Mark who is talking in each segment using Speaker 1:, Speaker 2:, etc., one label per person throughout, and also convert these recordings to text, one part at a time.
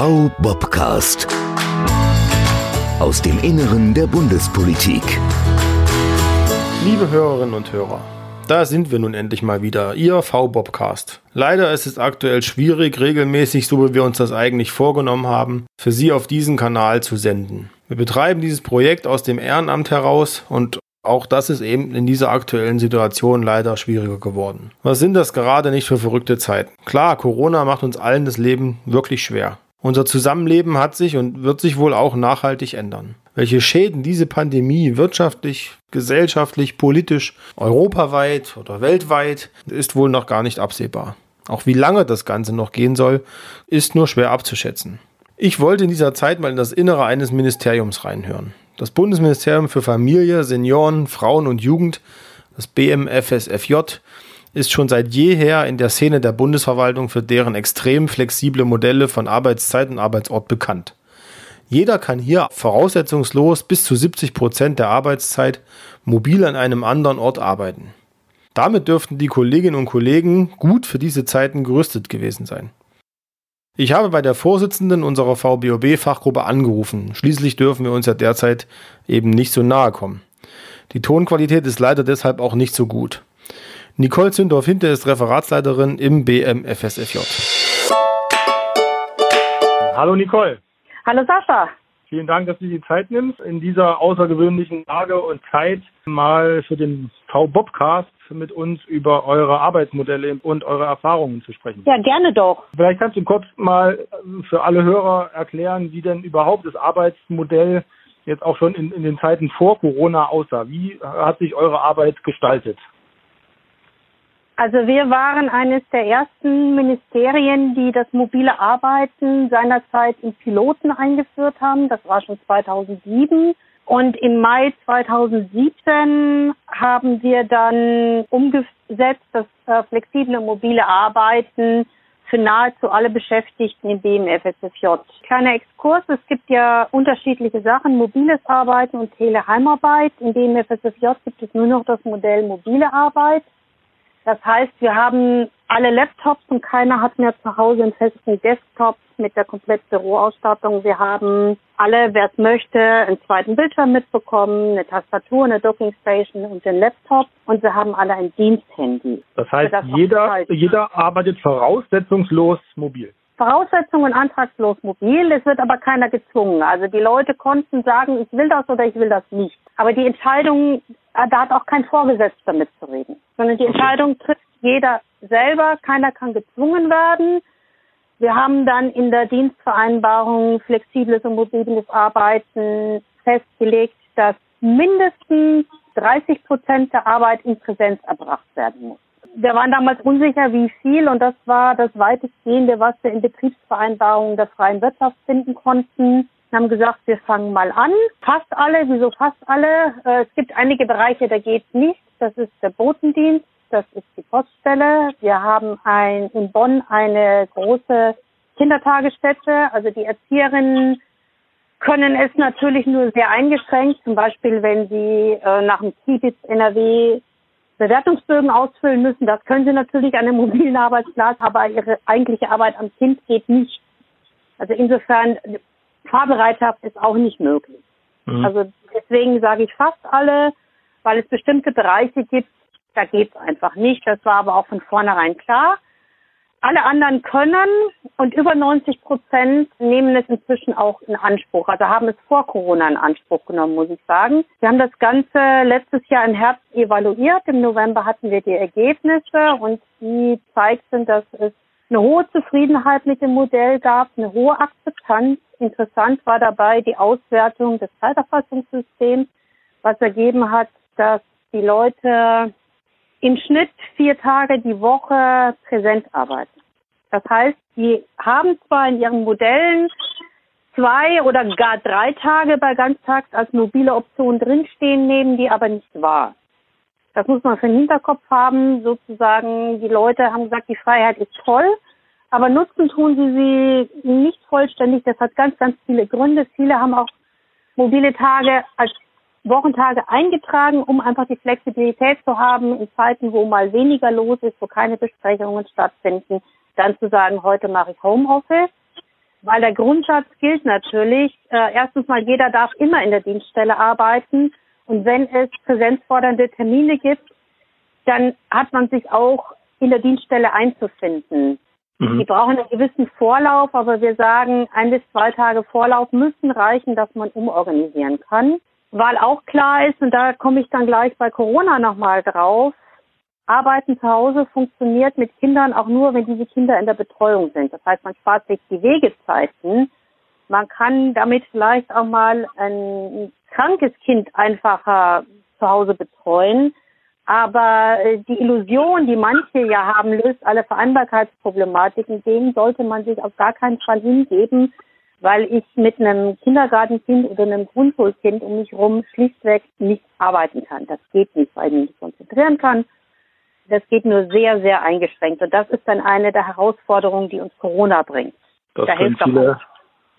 Speaker 1: V-Bobcast. Aus dem Inneren der Bundespolitik.
Speaker 2: Liebe Hörerinnen und Hörer, da sind wir nun endlich mal wieder, Ihr V-Bobcast. Leider ist es aktuell schwierig, regelmäßig, so wie wir uns das eigentlich vorgenommen haben, für Sie auf diesen Kanal zu senden. Wir betreiben dieses Projekt aus dem Ehrenamt heraus und auch das ist eben in dieser aktuellen Situation leider schwieriger geworden. Was sind das gerade nicht für verrückte Zeiten? Klar, Corona macht uns allen das Leben wirklich schwer. Unser Zusammenleben hat sich und wird sich wohl auch nachhaltig ändern. Welche Schäden diese Pandemie wirtschaftlich, gesellschaftlich, politisch, europaweit oder weltweit ist wohl noch gar nicht absehbar. Auch wie lange das Ganze noch gehen soll, ist nur schwer abzuschätzen. Ich wollte in dieser Zeit mal in das Innere eines Ministeriums reinhören. Das Bundesministerium für Familie, Senioren, Frauen und Jugend, das BMFSFJ, ist schon seit jeher in der Szene der Bundesverwaltung für deren extrem flexible Modelle von Arbeitszeit und Arbeitsort bekannt. Jeder kann hier voraussetzungslos bis zu 70 Prozent der Arbeitszeit mobil an einem anderen Ort arbeiten. Damit dürften die Kolleginnen und Kollegen gut für diese Zeiten gerüstet gewesen sein. Ich habe bei der Vorsitzenden unserer VBOB-Fachgruppe angerufen. Schließlich dürfen wir uns ja derzeit eben nicht so nahe kommen. Die Tonqualität ist leider deshalb auch nicht so gut. Nicole Zündorf-Hinter ist Referatsleiterin im BMFSFJ.
Speaker 3: Hallo Nicole.
Speaker 4: Hallo Sascha.
Speaker 3: Vielen Dank, dass du die Zeit nimmst, in dieser außergewöhnlichen Lage und Zeit mal für den V-Bobcast mit uns über eure Arbeitsmodelle und eure Erfahrungen zu sprechen.
Speaker 4: Ja, gerne doch.
Speaker 3: Vielleicht kannst du kurz mal für alle Hörer erklären, wie denn überhaupt das Arbeitsmodell jetzt auch schon in, in den Zeiten vor Corona aussah. Wie hat sich eure Arbeit gestaltet?
Speaker 4: Also wir waren eines der ersten Ministerien, die das mobile Arbeiten seinerzeit in Piloten eingeführt haben. Das war schon 2007. Und im Mai 2017 haben wir dann umgesetzt das äh, flexible mobile Arbeiten für nahezu alle Beschäftigten im BMFSFJ. Kleiner Exkurs, es gibt ja unterschiedliche Sachen, mobiles Arbeiten und Teleheimarbeit. Im BMFSFJ gibt es nur noch das Modell mobile Arbeit. Das heißt, wir haben alle Laptops und keiner hat mehr zu Hause einen festen Desktop mit der kompletten Büroausstattung. Wir haben alle, wer es möchte, einen zweiten Bildschirm mitbekommen, eine Tastatur, eine Dockingstation und den Laptop und wir haben alle ein Diensthandy.
Speaker 3: Das heißt, das jeder, jeder arbeitet voraussetzungslos mobil.
Speaker 4: Voraussetzungen antragslos mobil. Es wird aber keiner gezwungen. Also die Leute konnten sagen, ich will das oder ich will das nicht. Aber die Entscheidung, äh, da hat auch kein Vorgesetzter mitzureden, sondern die Entscheidung trifft jeder selber. Keiner kann gezwungen werden. Wir haben dann in der Dienstvereinbarung flexibles und mobiles Arbeiten festgelegt, dass mindestens 30 Prozent der Arbeit in Präsenz erbracht werden muss. Wir waren damals unsicher, wie viel, und das war das weitestgehende, was wir in Betriebsvereinbarungen der freien Wirtschaft finden konnten. Wir haben gesagt, wir fangen mal an. Fast alle, wieso fast alle? Äh, es gibt einige Bereiche, da geht nicht. Das ist der Botendienst, das ist die Poststelle. Wir haben ein, in Bonn eine große Kindertagesstätte. Also die Erzieherinnen können es natürlich nur sehr eingeschränkt, zum Beispiel wenn sie äh, nach dem Kibitz NRW Bewertungsbögen ausfüllen müssen. Das können sie natürlich an einem mobilen Arbeitsplatz, aber ihre eigentliche Arbeit am Kind geht nicht. Also insofern, Fahrbereitschaft ist auch nicht möglich. Mhm. Also deswegen sage ich fast alle, weil es bestimmte Bereiche gibt, da geht es einfach nicht. Das war aber auch von vornherein klar. Alle anderen können und über 90 Prozent nehmen es inzwischen auch in Anspruch. Also haben es vor Corona in Anspruch genommen, muss ich sagen. Wir haben das Ganze letztes Jahr im Herbst evaluiert. Im November hatten wir die Ergebnisse und die zeigten, dass es eine hohe Zufriedenheit mit dem Modell gab, eine hohe Akzeptanz. Interessant war dabei die Auswertung des Zeiterfassungssystems, was ergeben hat, dass die Leute im Schnitt vier Tage die Woche präsent arbeiten. Das heißt, die haben zwar in ihren Modellen zwei oder gar drei Tage bei Ganztags als mobile Option drinstehen, nehmen die aber nicht wahr. Das muss man für den Hinterkopf haben, sozusagen. Die Leute haben gesagt, die Freiheit ist toll, aber nutzen tun sie sie nicht vollständig. Das hat ganz, ganz viele Gründe. Viele haben auch mobile Tage als Wochentage eingetragen, um einfach die Flexibilität zu haben, in Zeiten, wo mal weniger los ist, wo keine Besprechungen stattfinden, dann zu sagen, heute mache ich Homeoffice. Weil der Grundsatz gilt natürlich, äh, erstens mal, jeder darf immer in der Dienststelle arbeiten. Und wenn es präsenzfordernde Termine gibt, dann hat man sich auch in der Dienststelle einzufinden. Mhm. Die brauchen einen gewissen Vorlauf, aber wir sagen, ein bis zwei Tage Vorlauf müssen reichen, dass man umorganisieren kann. Weil auch klar ist, und da komme ich dann gleich bei Corona nochmal drauf, Arbeiten zu Hause funktioniert mit Kindern auch nur, wenn diese Kinder in der Betreuung sind. Das heißt, man spart sich die Wegezeiten. Man kann damit vielleicht auch mal ein krankes Kind einfacher zu Hause betreuen. Aber äh, die Illusion, die manche ja haben, löst alle Vereinbarkeitsproblematiken, dem sollte man sich auf gar keinen Fall hingeben, weil ich mit einem Kindergartenkind oder einem Grundschulkind um mich herum schlichtweg nicht arbeiten kann. Das geht nicht, weil ich mich nicht konzentrieren kann. Das geht nur sehr, sehr eingeschränkt. Und das ist dann eine der Herausforderungen, die uns Corona bringt.
Speaker 3: Das da können viele,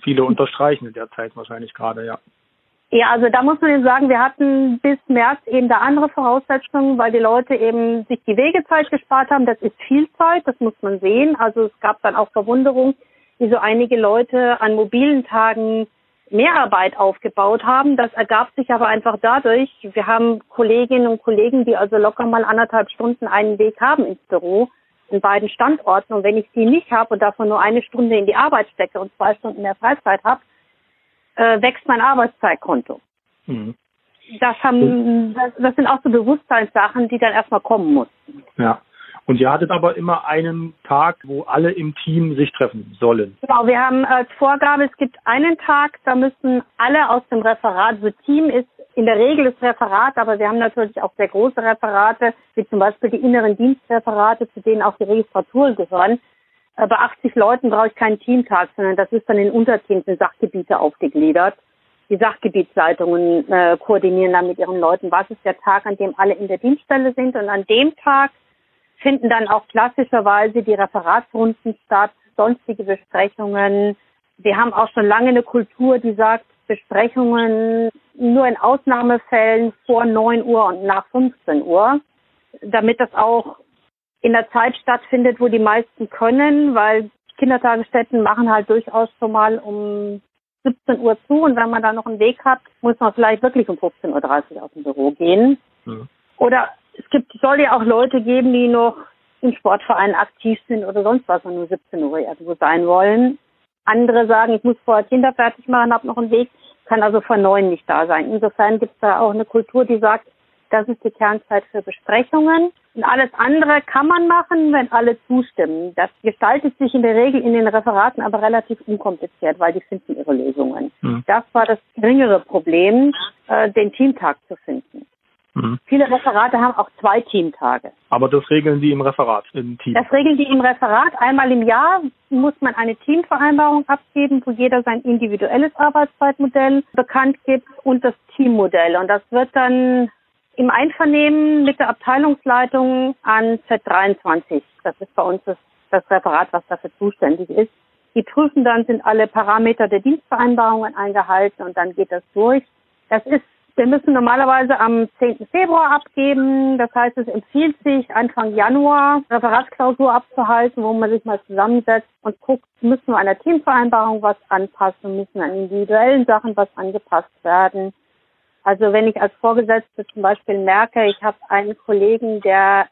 Speaker 3: viele unterstreichen in der Zeit wahrscheinlich gerade, ja.
Speaker 4: Ja, also da muss man sagen, wir hatten bis März eben da andere Voraussetzungen, weil die Leute eben sich die Wegezeit gespart haben. Das ist viel Zeit, das muss man sehen. Also es gab dann auch Verwunderung, wie so einige Leute an mobilen Tagen Mehrarbeit aufgebaut haben. Das ergab sich aber einfach dadurch, wir haben Kolleginnen und Kollegen, die also locker mal anderthalb Stunden einen Weg haben ins Büro in beiden Standorten. Und wenn ich die nicht habe und davon nur eine Stunde in die Arbeit stecke und zwei Stunden mehr Freizeit habe, äh, wächst mein Arbeitszeitkonto. Mhm. Das haben, das, das sind auch so Bewusstseinssachen, die dann erstmal kommen mussten.
Speaker 3: Ja. Und ihr hattet aber immer einen Tag, wo alle im Team sich treffen sollen.
Speaker 4: Genau, wir haben als Vorgabe, es gibt einen Tag, da müssen alle aus dem Referat, so Team ist in der Regel das Referat, aber wir haben natürlich auch sehr große Referate, wie zum Beispiel die inneren Dienstreferate, zu denen auch die Registraturen gehören. Bei 80 Leuten brauche ich keinen Teamtag, sondern das ist dann in Unterteams in Sachgebiete aufgegliedert. Die Sachgebietsleitungen äh, koordinieren dann mit ihren Leuten, was ist der Tag, an dem alle in der Dienststelle sind. Und an dem Tag finden dann auch klassischerweise die Referatsrunden statt, sonstige Besprechungen. Wir haben auch schon lange eine Kultur, die sagt, Besprechungen nur in Ausnahmefällen vor 9 Uhr und nach 15 Uhr, damit das auch in der Zeit stattfindet, wo die meisten können, weil Kindertagesstätten machen halt durchaus schon mal um 17 Uhr zu und wenn man da noch einen Weg hat, muss man vielleicht wirklich um 15.30 Uhr aus dem Büro gehen. Mhm. Oder es gibt, soll ja auch Leute geben, die noch im Sportverein aktiv sind oder sonst was und nur 17 Uhr irgendwo sein wollen. Andere sagen, ich muss vorher Kinder fertig machen, habe noch einen Weg, kann also vor neun nicht da sein. Insofern gibt es da auch eine Kultur, die sagt, das ist die Kernzeit für Besprechungen. Und alles andere kann man machen, wenn alle zustimmen. Das gestaltet sich in der Regel in den Referaten aber relativ unkompliziert, weil die finden ihre Lösungen. Mhm. Das war das geringere Problem, äh, den Teamtag zu finden. Mhm. Viele Referate haben auch zwei Teamtage.
Speaker 3: Aber das regeln die im Referat, im Team?
Speaker 4: Das regeln die im Referat. Einmal im Jahr muss man eine Teamvereinbarung abgeben, wo jeder sein individuelles Arbeitszeitmodell bekannt gibt und das Teammodell. Und das wird dann im Einvernehmen mit der Abteilungsleitung an Z23. Das ist bei uns das, das Referat, was dafür zuständig ist. Die prüfen dann, sind alle Parameter der Dienstvereinbarungen eingehalten und dann geht das durch. Das ist, wir müssen normalerweise am 10. Februar abgeben. Das heißt, es empfiehlt sich, Anfang Januar Referatsklausur abzuhalten, wo man sich mal zusammensetzt und guckt, müssen wir an der Teamvereinbarung was anpassen, müssen an individuellen Sachen was angepasst werden. Also wenn ich als Vorgesetzte zum Beispiel merke, ich habe einen Kollegen, der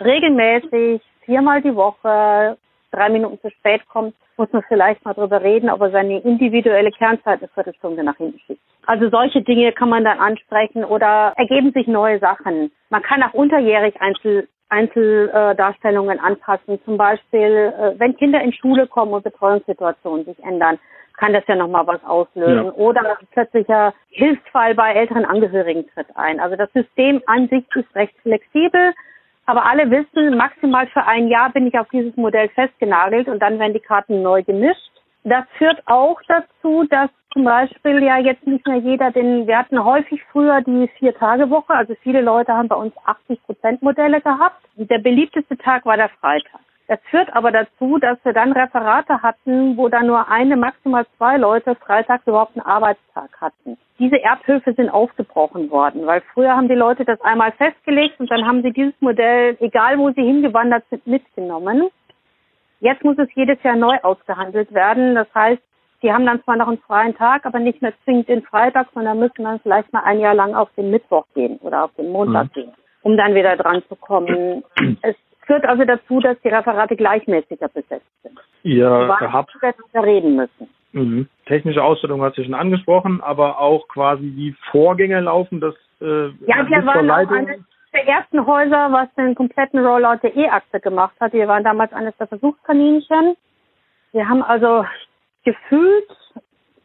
Speaker 4: regelmäßig viermal die Woche drei Minuten zu spät kommt, muss man vielleicht mal drüber reden, ob er seine individuelle Kernzeit eine Viertelstunde nach hinten schiebt. Also solche Dinge kann man dann ansprechen oder ergeben sich neue Sachen. Man kann auch unterjährig Einzel Einzeldarstellungen anpassen. Zum Beispiel, äh, wenn Kinder in Schule kommen und Betreuungssituationen sich ändern, kann das ja nochmal was auslösen. Ja. Oder plötzlicher Hilfsfall bei älteren Angehörigen tritt ein. Also das System an sich ist recht flexibel, aber alle wissen, maximal für ein Jahr bin ich auf dieses Modell festgenagelt und dann werden die Karten neu gemischt. Das führt auch dazu, dass zum Beispiel ja jetzt nicht mehr jeder den, wir hatten häufig früher die Vier-Tage-Woche, also viele Leute haben bei uns 80 Prozent Modelle gehabt. Der beliebteste Tag war der Freitag. Das führt aber dazu, dass wir dann Referate hatten, wo dann nur eine, maximal zwei Leute freitags überhaupt einen Arbeitstag hatten. Diese Erbhöfe sind aufgebrochen worden, weil früher haben die Leute das einmal festgelegt und dann haben sie dieses Modell, egal wo sie hingewandert sind, mitgenommen. Jetzt muss es jedes Jahr neu ausgehandelt werden. Das heißt, die haben dann zwar noch einen freien Tag, aber nicht mehr zwingend den Freitag, sondern müssen dann vielleicht mal ein Jahr lang auf den Mittwoch gehen oder auf den Montag mhm. gehen, um dann wieder dran zu kommen. es führt also dazu, dass die Referate gleichmäßiger besetzt sind.
Speaker 3: Ihr habt
Speaker 4: reden müssen.
Speaker 3: Mhm. Technische Ausstattung hast du schon angesprochen, aber auch quasi die Vorgänge laufen, das
Speaker 4: äh, Ja, wir waren auch eines der ersten Häuser, was den kompletten Rollout der E-Akte gemacht hat. Wir waren damals eines der Versuchskaninchen. Wir haben also gefühlt,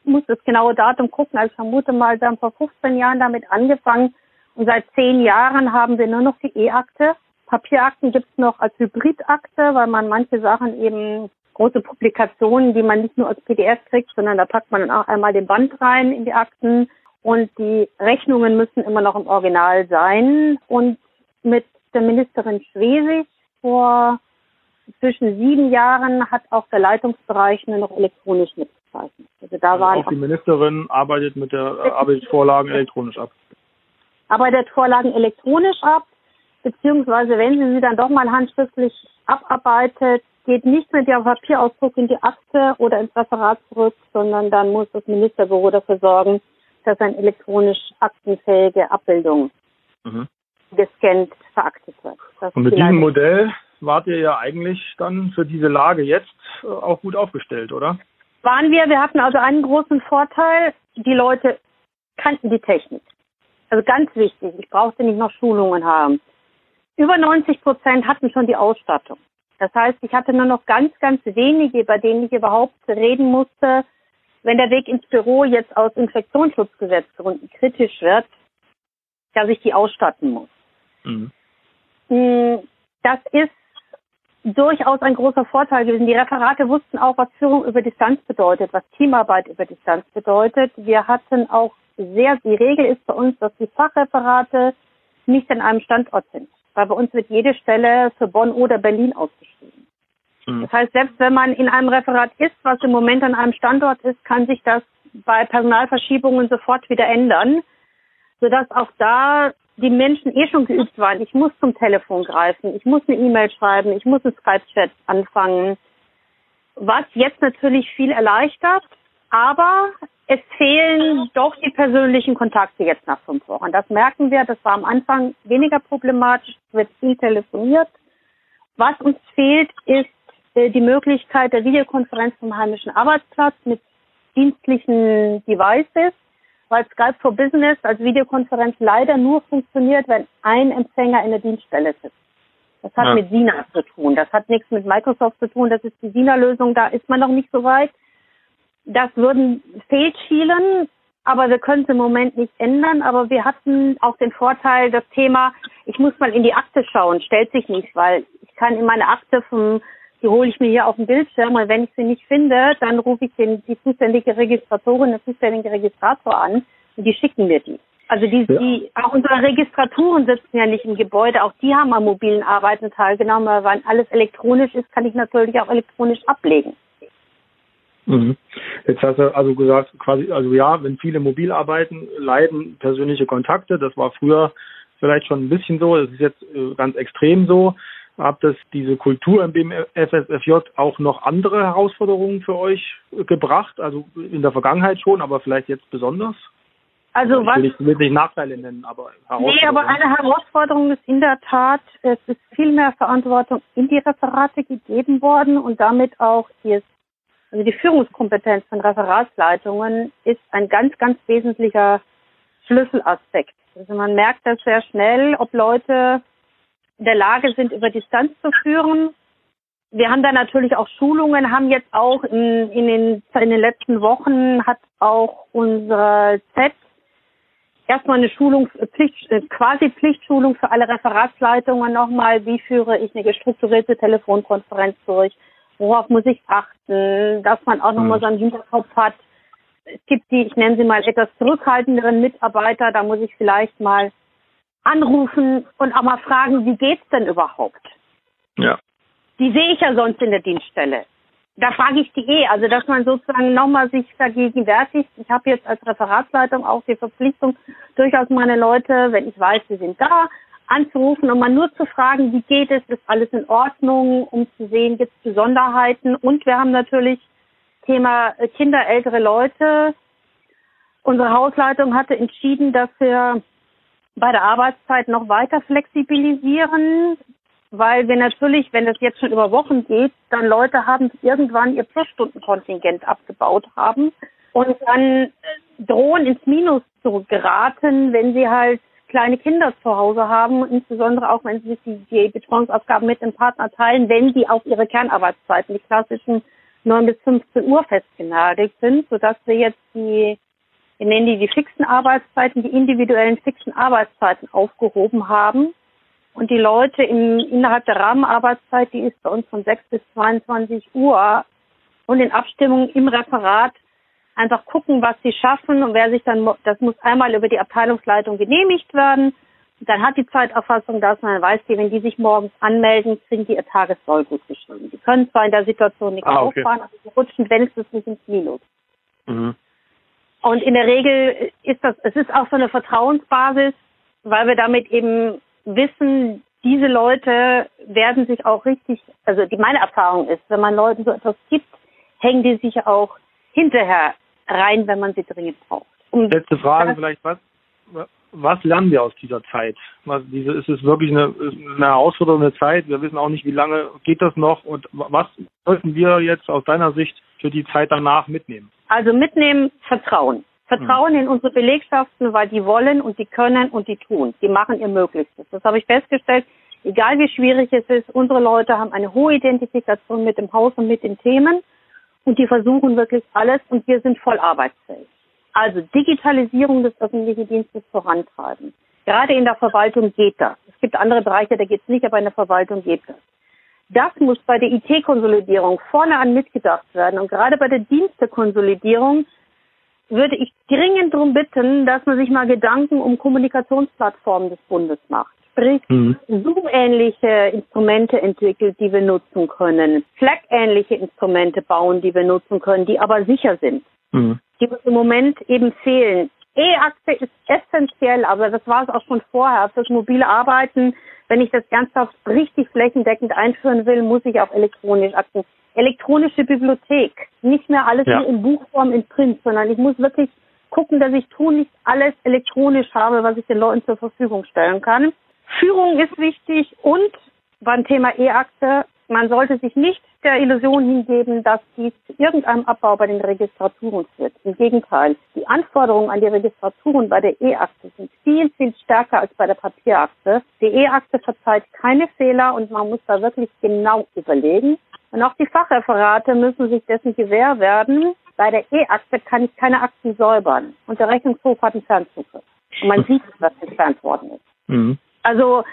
Speaker 4: ich muss das genaue Datum gucken, also ich vermute mal, wir haben vor 15 Jahren damit angefangen und seit zehn Jahren haben wir nur noch die E-Akte. Papierakten gibt es noch als Hybridakte, weil man manche Sachen eben große Publikationen, die man nicht nur als PDF kriegt, sondern da packt man dann auch einmal den Band rein in die Akten und die Rechnungen müssen immer noch im Original sein. Und mit der Ministerin Schwesig vor zwischen sieben Jahren hat auch der Leitungsbereich nur noch elektronisch mitgezeichnet.
Speaker 3: Also da also waren auch die Ministerin arbeitet mit der arbeitet Vorlagen elektronisch ab.
Speaker 4: Arbeitet Vorlagen elektronisch ab, beziehungsweise wenn sie sie dann doch mal handschriftlich abarbeitet, geht nicht mit dem Papierausdruck in die Akte oder ins Referat zurück, sondern dann muss das Ministerbüro dafür sorgen, dass eine elektronisch aktenfähige Abbildung mhm. gescannt veraktet wird.
Speaker 3: Das Und mit diesem Modell wart ihr ja eigentlich dann für diese Lage jetzt äh, auch gut aufgestellt, oder?
Speaker 4: Waren wir. Wir hatten also einen großen Vorteil. Die Leute kannten die Technik. Also ganz wichtig. Ich brauchte nicht noch Schulungen haben. Über 90 Prozent hatten schon die Ausstattung. Das heißt, ich hatte nur noch ganz, ganz wenige, bei denen ich überhaupt reden musste, wenn der Weg ins Büro jetzt aus Infektionsschutzgesetzgründen kritisch wird, dass ich die ausstatten muss. Mhm. Mm, das ist durchaus ein großer Vorteil gewesen. Die Referate wussten auch, was Führung über Distanz bedeutet, was Teamarbeit über Distanz bedeutet. Wir hatten auch sehr, die Regel ist bei uns, dass die Fachreferate nicht an einem Standort sind. Weil bei uns wird jede Stelle für Bonn oder Berlin ausgeschrieben. Mhm. Das heißt, selbst wenn man in einem Referat ist, was im Moment an einem Standort ist, kann sich das bei Personalverschiebungen sofort wieder ändern, sodass auch da die Menschen eh schon geübt waren. Ich muss zum Telefon greifen, ich muss eine E-Mail schreiben, ich muss einen Skype-Chat anfangen, was jetzt natürlich viel erleichtert, aber es fehlen doch die persönlichen Kontakte jetzt nach fünf Wochen. Das merken wir, das war am Anfang weniger problematisch, es wird viel telefoniert. Was uns fehlt, ist äh, die Möglichkeit der Videokonferenz vom heimischen Arbeitsplatz mit dienstlichen Devices, weil Skype for Business als Videokonferenz leider nur funktioniert, wenn ein Empfänger in der Dienststelle sitzt. Das hat ja. mit Sina zu tun. Das hat nichts mit Microsoft zu tun. Das ist die Sina-Lösung. Da ist man noch nicht so weit. Das würden fehlschielen, aber wir können es im Moment nicht ändern. Aber wir hatten auch den Vorteil, das Thema, ich muss mal in die Akte schauen, stellt sich nicht, weil ich kann in meine Akte vom die hole ich mir hier auf dem Bildschirm und wenn ich sie nicht finde, dann rufe ich den, die zuständige Registratorin, den zuständigen Registrator an und die schicken mir die. Also die, ja. die, auch unsere Registraturen sitzen ja nicht im Gebäude, auch die haben am mobilen Arbeiten teilgenommen, weil wenn alles elektronisch ist, kann ich natürlich auch elektronisch ablegen.
Speaker 3: Mhm. Jetzt hast du also gesagt, quasi, also ja, wenn viele mobil arbeiten, leiden persönliche Kontakte. Das war früher vielleicht schon ein bisschen so, das ist jetzt äh, ganz extrem so. Hat das diese Kultur im BMFSFJ auch noch andere Herausforderungen für euch gebracht? Also in der Vergangenheit schon, aber vielleicht jetzt besonders?
Speaker 4: Also
Speaker 3: ich
Speaker 4: was?
Speaker 3: Will ich will nicht Nachteile nennen, aber
Speaker 4: Nee, aber eine Herausforderung ist in der Tat, es ist viel mehr Verantwortung in die Referate gegeben worden und damit auch die, also die Führungskompetenz von Referatsleitungen ist ein ganz, ganz wesentlicher Schlüsselaspekt. Also man merkt das sehr schnell, ob Leute in der Lage sind, über Distanz zu führen. Wir haben da natürlich auch Schulungen, haben jetzt auch in, in, den, in den letzten Wochen hat auch unsere Z erstmal eine Schulung, Pflicht, äh, quasi Pflichtschulung für alle Referatsleitungen nochmal. Wie führe ich eine gestrukturierte Telefonkonferenz durch? Worauf muss ich achten? Dass man auch nochmal mhm. so einen Hinterkopf hat. Es gibt die, ich nenne sie mal etwas zurückhaltenderen Mitarbeiter. Da muss ich vielleicht mal anrufen und auch mal fragen, wie geht's denn überhaupt?
Speaker 3: Ja.
Speaker 4: Die sehe ich ja sonst in der Dienststelle. Da frage ich die eh, also dass man sozusagen nochmal sich vergegenwärtigt. Ich habe jetzt als Referatsleitung auch die Verpflichtung, durchaus meine Leute, wenn ich weiß, sie sind da, anzurufen und mal nur zu fragen, wie geht es, ist alles in Ordnung, um zu sehen, gibt es Besonderheiten. Und wir haben natürlich Thema äh, Kinder, ältere Leute. Unsere Hausleitung hatte entschieden, dass wir bei der Arbeitszeit noch weiter flexibilisieren, weil wir natürlich, wenn das jetzt schon über Wochen geht, dann Leute haben, irgendwann ihr Plusstundenkontingent abgebaut haben und dann drohen ins Minus zu geraten, wenn sie halt kleine Kinder zu Hause haben, insbesondere auch wenn sie sich die, die Betreuungsaufgaben mit dem Partner teilen, wenn sie auf ihre Kernarbeitszeiten, die klassischen 9 bis 15 Uhr festgenagelt sind, sodass wir jetzt die, wir nennen die die fixen Arbeitszeiten, die individuellen fixen Arbeitszeiten aufgehoben haben. Und die Leute im, innerhalb der Rahmenarbeitszeit, die ist bei uns von 6 bis 22 Uhr und in Abstimmung im Referat einfach gucken, was sie schaffen und wer sich dann, das muss einmal über die Abteilungsleitung genehmigt werden. dann hat die Zeiterfassung das, man weiß, die, wenn die sich morgens anmelden, kriegen die ihr Tagessoll gut geschrieben. Die können zwar in der Situation nichts ah, okay. auffahren, aber sie rutschen wenigstens nicht ins Minus. Mhm. Und in der Regel ist das, es ist auch so eine Vertrauensbasis, weil wir damit eben wissen, diese Leute werden sich auch richtig, also die meine Erfahrung ist, wenn man Leuten so etwas gibt, hängen die sich auch hinterher rein, wenn man sie dringend braucht.
Speaker 3: Um Letzte Frage vielleicht, was, was lernen wir aus dieser Zeit? Was, diese, ist es wirklich eine, eine herausfordernde Zeit? Wir wissen auch nicht, wie lange geht das noch und was sollten wir jetzt aus deiner Sicht für die Zeit danach mitnehmen?
Speaker 4: Also mitnehmen Vertrauen. Vertrauen hm. in unsere Belegschaften, weil die wollen und die können und die tun. Die machen ihr Möglichstes. Das habe ich festgestellt. Egal wie schwierig es ist, unsere Leute haben eine hohe Identifikation mit dem Haus und mit den Themen und die versuchen wirklich alles und wir sind voll arbeitsfähig. Also Digitalisierung des öffentlichen Dienstes vorantreiben. Gerade in der Verwaltung geht das. Es gibt andere Bereiche, da geht es nicht, aber in der Verwaltung geht das. Das muss bei der IT-Konsolidierung vorne an mitgedacht werden. Und gerade bei der Dienstekonsolidierung würde ich dringend darum bitten, dass man sich mal Gedanken um Kommunikationsplattformen des Bundes macht sprich mhm. Zoom-ähnliche Instrumente entwickelt, die wir nutzen können, Slack-ähnliche Instrumente bauen, die wir nutzen können, die aber sicher sind, mhm. die uns im Moment eben fehlen. E-Akte ist essentiell, aber das war es auch schon vorher. Fürs mobile Arbeiten, wenn ich das ernsthaft richtig flächendeckend einführen will, muss ich auch elektronisch Akten. Elektronische Bibliothek. Nicht mehr alles ja. nur in Buchform, in Print, sondern ich muss wirklich gucken, dass ich tunlichst alles elektronisch habe, was ich den Leuten zur Verfügung stellen kann. Führung ist wichtig und beim Thema E-Akte, man sollte sich nicht der Illusion hingeben, dass dies zu irgendeinem Abbau bei den Registraturen führt. Im Gegenteil, die Anforderungen an die Registraturen bei der E-Akte sind viel, viel stärker als bei der Papierakte. Die E-Akte verzeiht keine Fehler und man muss da wirklich genau überlegen. Und auch die Fachreferate müssen sich dessen gewähr werden. Bei der E-Akte kann ich keine Akten säubern und der Rechnungshof hat einen Fernzugriff. Und man sieht, was entfernt worden ist. Mhm. Also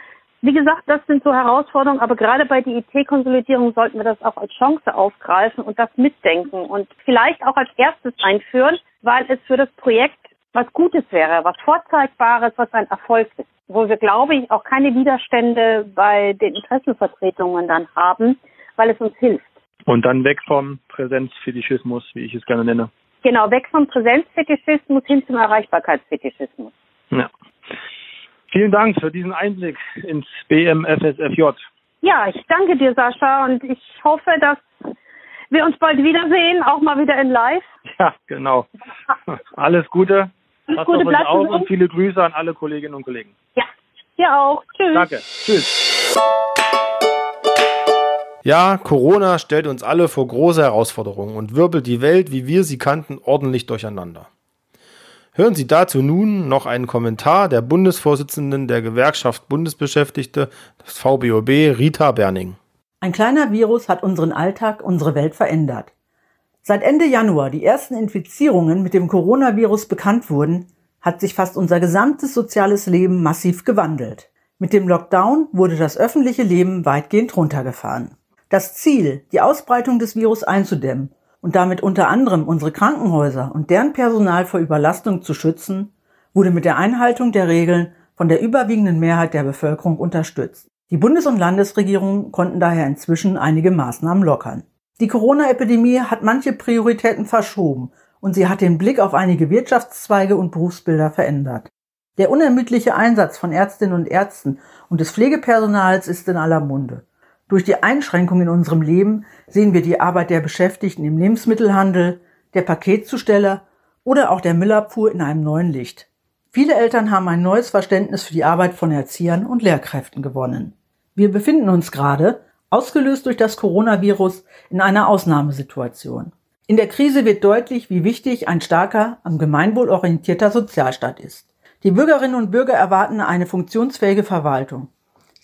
Speaker 4: wie gesagt, das sind so Herausforderungen, aber gerade bei der IT-Konsolidierung sollten wir das auch als Chance aufgreifen und das mitdenken und vielleicht auch als erstes einführen, weil es für das Projekt was Gutes wäre, was Vorzeigbares, was ein Erfolg ist, wo wir, glaube ich, auch keine Widerstände bei den Interessenvertretungen dann haben, weil es uns hilft.
Speaker 3: Und dann weg vom Präsenzfetischismus, wie ich es gerne nenne.
Speaker 4: Genau, weg vom Präsenzfetischismus hin zum Erreichbarkeitsfetischismus.
Speaker 3: Ja. Vielen Dank für diesen Einblick ins BMFSFJ.
Speaker 4: Ja, ich danke dir, Sascha, und ich hoffe, dass wir uns bald wiedersehen, auch mal wieder in Live.
Speaker 3: Ja, genau. Alles Gute. Alles Passt Gute, bleibt auf und viele Grüße an alle Kolleginnen und Kollegen.
Speaker 4: Ja, dir auch. Tschüss.
Speaker 3: Danke. Tschüss.
Speaker 2: Ja, Corona stellt uns alle vor große Herausforderungen und wirbelt die Welt, wie wir sie kannten, ordentlich durcheinander. Hören Sie dazu nun noch einen Kommentar der Bundesvorsitzenden der Gewerkschaft Bundesbeschäftigte, des VBOB, Rita Berning.
Speaker 5: Ein kleiner Virus hat unseren Alltag, unsere Welt verändert. Seit Ende Januar die ersten Infizierungen mit dem Coronavirus bekannt wurden, hat sich fast unser gesamtes soziales Leben massiv gewandelt. Mit dem Lockdown wurde das öffentliche Leben weitgehend runtergefahren. Das Ziel, die Ausbreitung des Virus einzudämmen und damit unter anderem unsere Krankenhäuser und deren Personal vor Überlastung zu schützen, wurde mit der Einhaltung der Regeln von der überwiegenden Mehrheit der Bevölkerung unterstützt. Die Bundes- und Landesregierungen konnten daher inzwischen einige Maßnahmen lockern. Die Corona-Epidemie hat manche Prioritäten verschoben und sie hat den Blick auf einige Wirtschaftszweige und Berufsbilder verändert. Der unermüdliche Einsatz von Ärztinnen und Ärzten und des Pflegepersonals ist in aller Munde. Durch die Einschränkung in unserem Leben sehen wir die Arbeit der Beschäftigten im Lebensmittelhandel, der Paketzusteller oder auch der Müllabfuhr in einem neuen Licht. Viele Eltern haben ein neues Verständnis für die Arbeit von Erziehern und Lehrkräften gewonnen. Wir befinden uns gerade, ausgelöst durch das Coronavirus, in einer Ausnahmesituation. In der Krise wird deutlich, wie wichtig ein starker, am Gemeinwohl orientierter Sozialstaat ist. Die Bürgerinnen und Bürger erwarten eine funktionsfähige Verwaltung.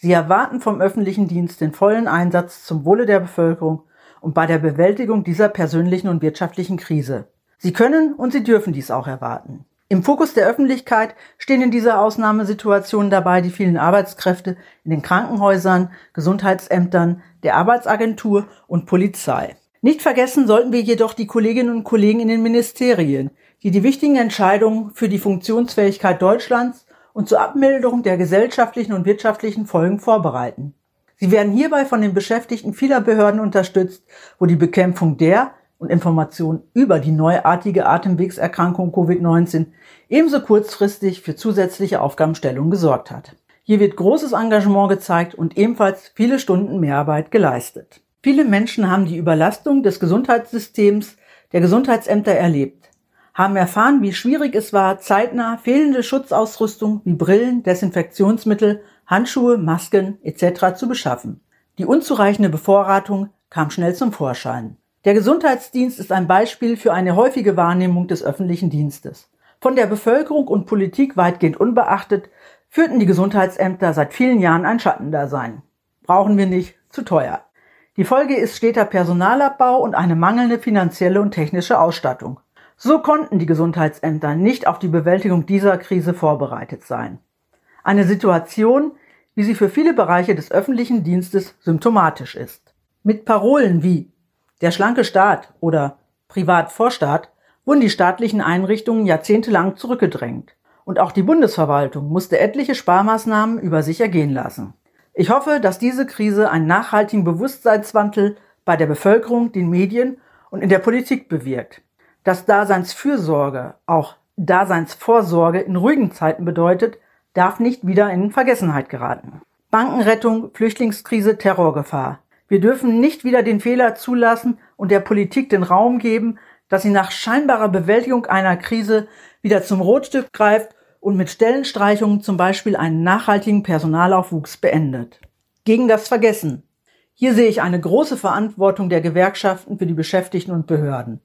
Speaker 5: Sie erwarten vom öffentlichen Dienst den vollen Einsatz zum Wohle der Bevölkerung und bei der Bewältigung dieser persönlichen und wirtschaftlichen Krise. Sie können und sie dürfen dies auch erwarten. Im Fokus der Öffentlichkeit stehen in dieser Ausnahmesituation dabei die vielen Arbeitskräfte in den Krankenhäusern, Gesundheitsämtern, der Arbeitsagentur und Polizei. Nicht vergessen sollten wir jedoch die Kolleginnen und Kollegen in den Ministerien, die die wichtigen Entscheidungen für die Funktionsfähigkeit Deutschlands und zur Abmilderung der gesellschaftlichen und wirtschaftlichen Folgen vorbereiten. Sie werden hierbei von den Beschäftigten vieler Behörden unterstützt, wo die Bekämpfung der und Informationen über die neuartige Atemwegserkrankung Covid-19 ebenso kurzfristig für zusätzliche Aufgabenstellungen gesorgt hat. Hier wird großes Engagement gezeigt und ebenfalls viele Stunden Mehrarbeit geleistet. Viele Menschen haben die Überlastung des Gesundheitssystems der Gesundheitsämter erlebt haben erfahren, wie schwierig es war, zeitnah fehlende Schutzausrüstung wie Brillen, Desinfektionsmittel, Handschuhe, Masken etc. zu beschaffen. Die unzureichende Bevorratung kam schnell zum Vorschein. Der Gesundheitsdienst ist ein Beispiel für eine häufige Wahrnehmung des öffentlichen Dienstes. Von der Bevölkerung und Politik weitgehend unbeachtet, führten die Gesundheitsämter seit vielen Jahren ein Schattendasein. Brauchen wir nicht, zu teuer. Die Folge ist steter Personalabbau und eine mangelnde finanzielle und technische Ausstattung. So konnten die Gesundheitsämter nicht auf die Bewältigung dieser Krise vorbereitet sein. Eine Situation, wie sie für viele Bereiche des öffentlichen Dienstes symptomatisch ist. Mit Parolen wie der schlanke Staat oder Privat vor Staat wurden die staatlichen Einrichtungen jahrzehntelang zurückgedrängt. Und auch die Bundesverwaltung musste etliche Sparmaßnahmen über sich ergehen lassen. Ich hoffe, dass diese Krise einen nachhaltigen Bewusstseinswandel bei der Bevölkerung, den Medien und in der Politik bewirkt dass Daseinsfürsorge auch Daseinsvorsorge in ruhigen Zeiten bedeutet, darf nicht wieder in Vergessenheit geraten. Bankenrettung, Flüchtlingskrise, Terrorgefahr. Wir dürfen nicht wieder den Fehler zulassen und der Politik den Raum geben, dass sie nach scheinbarer Bewältigung einer Krise wieder zum Rotstift greift und mit Stellenstreichungen zum Beispiel einen nachhaltigen Personalaufwuchs beendet. Gegen das Vergessen. Hier sehe ich eine große Verantwortung der Gewerkschaften für die Beschäftigten und Behörden.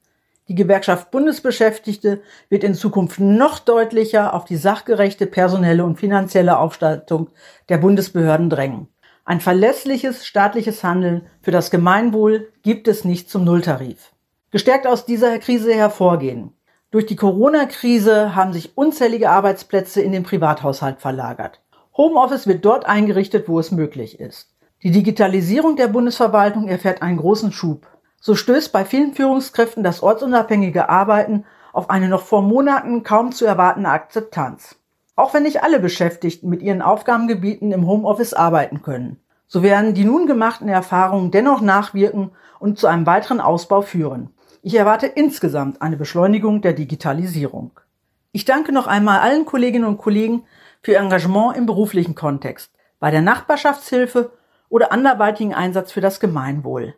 Speaker 5: Die Gewerkschaft Bundesbeschäftigte wird in Zukunft noch deutlicher auf die sachgerechte personelle und finanzielle Aufstattung der Bundesbehörden drängen. Ein verlässliches staatliches Handeln für das Gemeinwohl gibt es nicht zum Nulltarif. Gestärkt aus dieser Krise hervorgehen. Durch die Corona-Krise haben sich unzählige Arbeitsplätze in den Privathaushalt verlagert. Homeoffice wird dort eingerichtet, wo es möglich ist. Die Digitalisierung der Bundesverwaltung erfährt einen großen Schub. So stößt bei vielen Führungskräften das ortsunabhängige Arbeiten auf eine noch vor Monaten kaum zu erwartende Akzeptanz. Auch wenn nicht alle Beschäftigten mit ihren Aufgabengebieten im Homeoffice arbeiten können, so werden die nun gemachten Erfahrungen dennoch nachwirken und zu einem weiteren Ausbau führen. Ich erwarte insgesamt eine Beschleunigung der Digitalisierung. Ich danke noch einmal allen Kolleginnen und Kollegen für ihr Engagement im beruflichen Kontext, bei der Nachbarschaftshilfe oder anderweitigen Einsatz für das Gemeinwohl.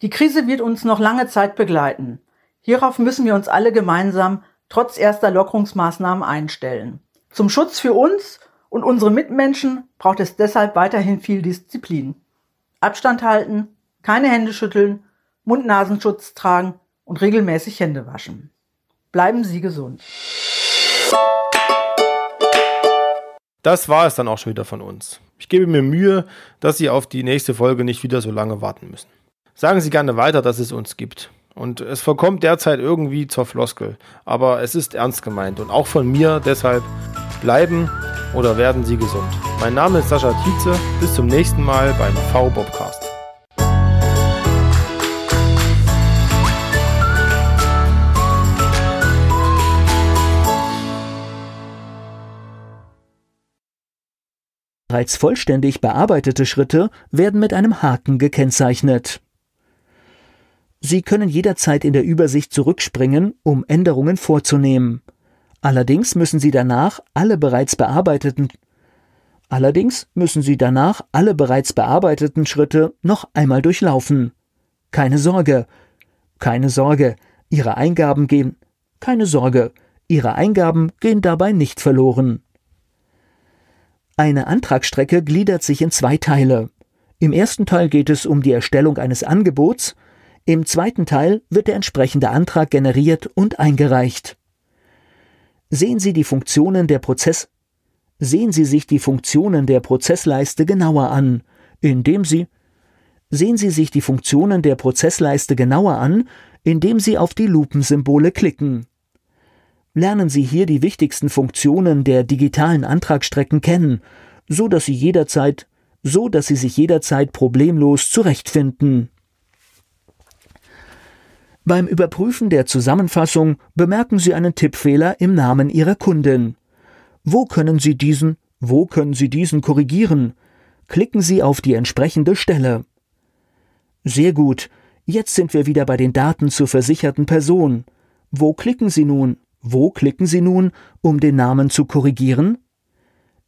Speaker 5: Die Krise wird uns noch lange Zeit begleiten. Hierauf müssen wir uns alle gemeinsam trotz erster Lockerungsmaßnahmen einstellen. Zum Schutz für uns und unsere Mitmenschen braucht es deshalb weiterhin viel Disziplin. Abstand halten, keine Hände schütteln, Mund-Nasenschutz tragen und regelmäßig Hände waschen. Bleiben Sie gesund.
Speaker 2: Das war es dann auch schon wieder von uns. Ich gebe mir Mühe, dass Sie auf die nächste Folge nicht wieder so lange warten müssen. Sagen Sie gerne weiter, dass es uns gibt. Und es verkommt derzeit irgendwie zur Floskel. Aber es ist ernst gemeint. Und auch von mir deshalb bleiben oder werden Sie gesund. Mein Name ist Sascha Tietze. Bis zum nächsten Mal beim V-Bobcast.
Speaker 1: Bereits vollständig bearbeitete Schritte werden mit einem Haken gekennzeichnet. Sie können jederzeit in der Übersicht zurückspringen, um Änderungen vorzunehmen. Allerdings müssen Sie danach alle bereits bearbeiteten Allerdings müssen Sie danach alle bereits bearbeiteten Schritte noch einmal durchlaufen. Keine Sorge, keine Sorge, Ihre Eingaben gehen, keine Sorge, Ihre Eingaben gehen dabei nicht verloren. Eine Antragsstrecke gliedert sich in zwei Teile. Im ersten Teil geht es um die Erstellung eines Angebots, im zweiten Teil wird der entsprechende Antrag generiert und eingereicht. Sehen Sie die Funktionen der Prozess Sehen Sie sich die Funktionen der Prozessleiste genauer an, indem Sie Sehen Sie sich die Funktionen der Prozessleiste genauer an, indem Sie auf die Lupensymbole klicken. Lernen Sie hier die wichtigsten Funktionen der digitalen Antragsstrecken kennen, so dass Sie jederzeit, so dass Sie sich jederzeit problemlos zurechtfinden. Beim Überprüfen der Zusammenfassung bemerken Sie einen Tippfehler im Namen Ihrer Kundin. Wo können Sie diesen, wo können Sie diesen korrigieren? Klicken Sie auf die entsprechende Stelle. Sehr gut. Jetzt sind wir wieder bei den Daten zur versicherten Person. Wo klicken Sie nun? Wo klicken Sie nun, um den Namen zu korrigieren?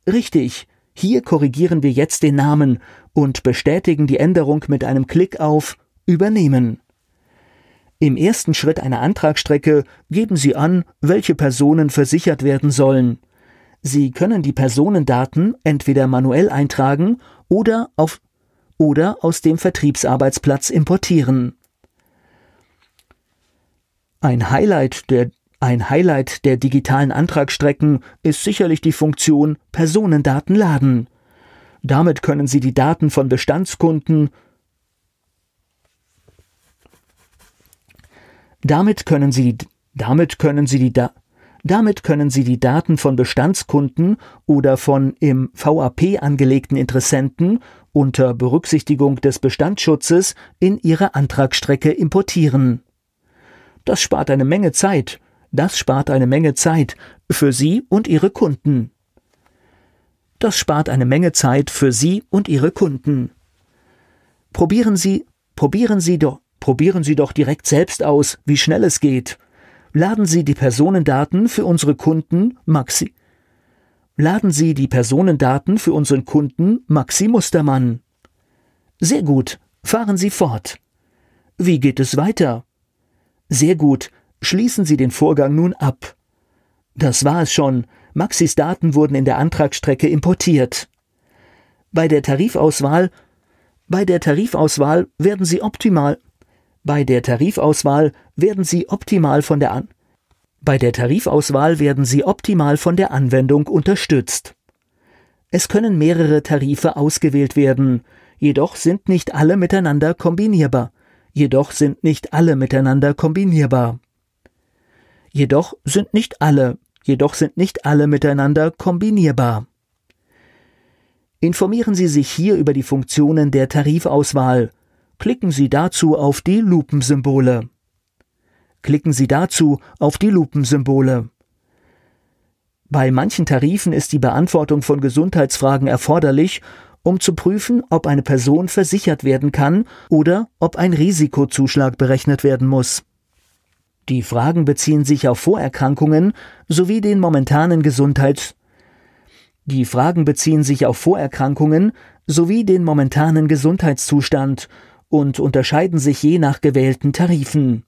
Speaker 1: Richtig. Hier korrigieren wir jetzt den Namen und bestätigen die Änderung mit einem Klick auf Übernehmen. Im ersten Schritt einer Antragsstrecke geben Sie an, welche Personen versichert werden sollen. Sie können die Personendaten entweder manuell eintragen oder, auf, oder aus dem Vertriebsarbeitsplatz importieren. Ein Highlight der ein Highlight der digitalen Antragsstrecken ist sicherlich die Funktion Personendaten laden. Damit können Sie die Daten von Bestandskunden Damit können Sie damit können Sie die da damit können Sie die Daten von Bestandskunden oder von im VAP angelegten Interessenten unter Berücksichtigung des Bestandsschutzes in Ihre Antragsstrecke importieren. Das spart eine Menge Zeit. Das spart eine Menge Zeit für Sie und Ihre Kunden. Das spart eine Menge Zeit für Sie und Ihre Kunden. Probieren Sie, probieren Sie doch, probieren Sie doch direkt selbst aus, wie schnell es geht laden Sie die Personendaten für unsere Kunden Maxi. Laden Sie die Personendaten für unseren Kunden Maxi Mustermann. Sehr gut, fahren Sie fort. Wie geht es weiter? Sehr gut, schließen Sie den Vorgang nun ab. Das war es schon. Maxis Daten wurden in der Antragsstrecke importiert. Bei der Tarifauswahl bei der Tarifauswahl werden Sie optimal bei der Tarifauswahl werden Sie optimal von der An Bei der Tarifauswahl werden Sie optimal von der Anwendung unterstützt. Es können mehrere Tarife ausgewählt werden, jedoch sind nicht alle miteinander kombinierbar. Jedoch sind nicht alle miteinander kombinierbar. Jedoch sind nicht alle, jedoch sind nicht alle miteinander kombinierbar. Informieren Sie sich hier über die Funktionen der Tarifauswahl Klicken Sie dazu auf die Lupensymbole. Klicken Sie dazu auf die Lupensymbole. Bei manchen Tarifen ist die Beantwortung von Gesundheitsfragen erforderlich, um zu prüfen, ob eine Person versichert werden kann oder ob ein Risikozuschlag berechnet werden muss. Die Fragen beziehen sich auf Vorerkrankungen sowie den momentanen Gesundheits Die Fragen beziehen sich auf Vorerkrankungen sowie den momentanen Gesundheitszustand und unterscheiden sich je nach gewählten Tarifen.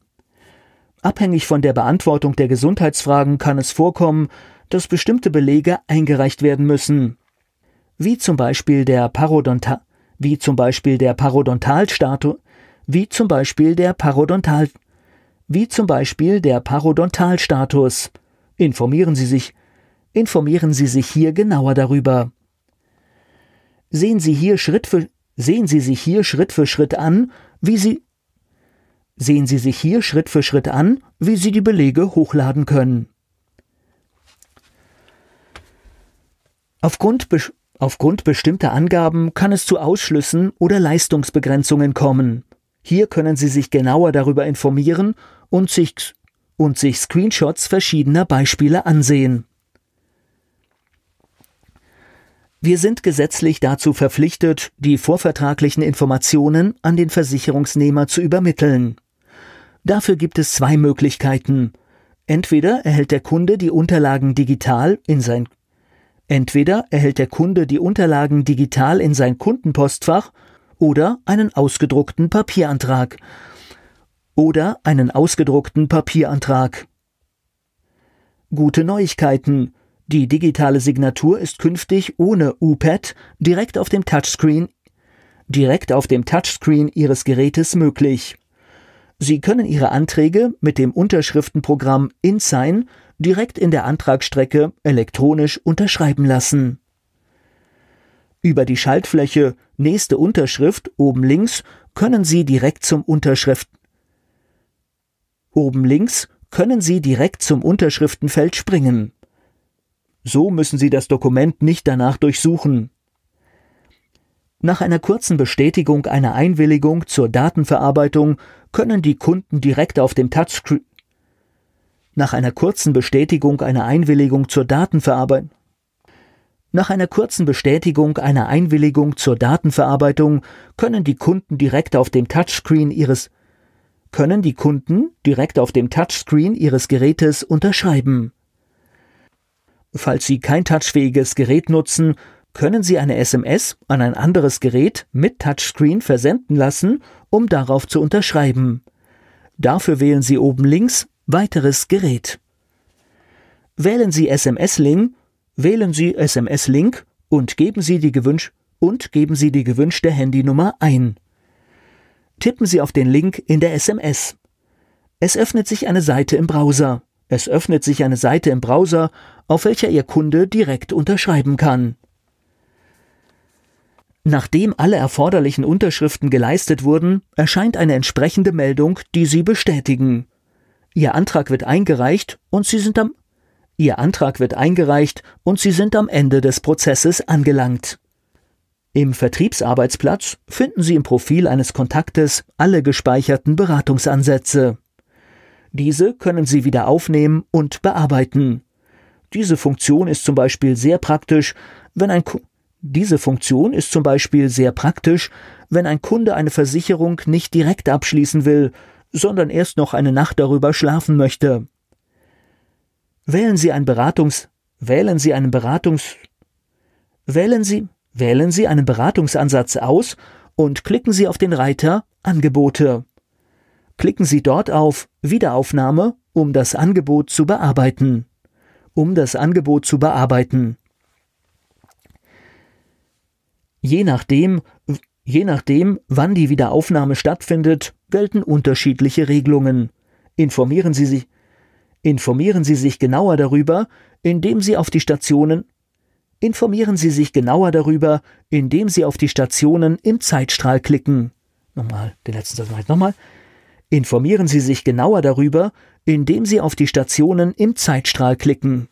Speaker 1: Abhängig von der Beantwortung der Gesundheitsfragen kann es vorkommen, dass bestimmte Belege eingereicht werden müssen, wie zum Beispiel der Parodontal, wie zum Beispiel der Parodontalstatus, wie zum Beispiel der Parodontal, wie zum Beispiel der Parodontalstatus. Informieren Sie sich, informieren Sie sich hier genauer darüber. Sehen Sie hier Schritt für Sehen Sie sich hier Schritt für Schritt an, wie Sie Sehen Sie sich hier Schritt für Schritt an, wie Sie die Belege hochladen können. Aufgrund, be aufgrund bestimmter Angaben kann es zu Ausschlüssen oder Leistungsbegrenzungen kommen. Hier können Sie sich genauer darüber informieren und sich, und sich Screenshots verschiedener Beispiele ansehen. Wir sind gesetzlich dazu verpflichtet, die vorvertraglichen Informationen an den Versicherungsnehmer zu übermitteln. Dafür gibt es zwei Möglichkeiten. Entweder erhält der Kunde die Unterlagen digital in sein Entweder erhält der Kunde die Unterlagen digital in sein Kundenpostfach oder einen ausgedruckten Papierantrag. Oder einen ausgedruckten Papierantrag. Gute Neuigkeiten. Die digitale Signatur ist künftig ohne UPAD direkt auf dem Touchscreen direkt auf dem Touchscreen Ihres Gerätes möglich. Sie können Ihre Anträge mit dem Unterschriftenprogramm InSign direkt in der Antragsstrecke elektronisch unterschreiben lassen. Über die Schaltfläche Nächste Unterschrift oben links können Sie direkt zum Unterschrift Oben links können Sie direkt zum Unterschriftenfeld springen. So müssen Sie das Dokument nicht danach durchsuchen. Nach einer kurzen Bestätigung einer Einwilligung zur Datenverarbeitung können die Kunden direkt auf dem Touchscreen nach einer kurzen Bestätigung einer Einwilligung zur Datenverarbeitung nach einer kurzen Bestätigung einer Einwilligung zur Datenverarbeitung können die Kunden direkt auf dem Touchscreen ihres können die Kunden direkt auf dem Touchscreen ihres Gerätes unterschreiben. Falls Sie kein touchfähiges Gerät nutzen, können Sie eine SMS an ein anderes Gerät mit Touchscreen versenden lassen, um darauf zu unterschreiben. Dafür wählen Sie oben links Weiteres Gerät. Wählen Sie SMS-Link, wählen Sie SMS-Link und geben Sie die gewünscht und geben Sie die gewünschte Handynummer ein. Tippen Sie auf den Link in der SMS. Es öffnet sich eine Seite im Browser. Es öffnet sich eine Seite im Browser, auf welcher Ihr Kunde direkt unterschreiben kann. Nachdem alle erforderlichen Unterschriften geleistet wurden, erscheint eine entsprechende Meldung, die Sie bestätigen. Ihr Antrag wird eingereicht und Sie sind am Ihr Antrag wird eingereicht und Sie sind am Ende des Prozesses angelangt. Im Vertriebsarbeitsplatz finden Sie im Profil eines Kontaktes alle gespeicherten Beratungsansätze. Diese können Sie wieder aufnehmen und bearbeiten. Diese Funktion ist zum Beispiel sehr praktisch, wenn ein diese Funktion ist zum Beispiel sehr praktisch, wenn ein Kunde eine Versicherung nicht direkt abschließen will, sondern erst noch eine Nacht darüber schlafen möchte. Wählen Sie ein Beratungs wählen Sie einen Beratungs wählen Sie wählen Sie einen Beratungsansatz aus und klicken Sie auf den Reiter Angebote. Klicken Sie dort auf Wiederaufnahme, um das Angebot zu bearbeiten. Um das Angebot zu bearbeiten. Je nachdem, je nachdem, wann die Wiederaufnahme stattfindet, gelten unterschiedliche Regelungen. Informieren Sie sich, informieren Sie sich genauer darüber, indem Sie auf die Stationen Informieren Sie sich genauer darüber, indem Sie auf die Stationen im Zeitstrahl klicken. Nochmal, den letzten Satz mache ich. Informieren Sie sich genauer darüber, indem Sie auf die Stationen im Zeitstrahl klicken.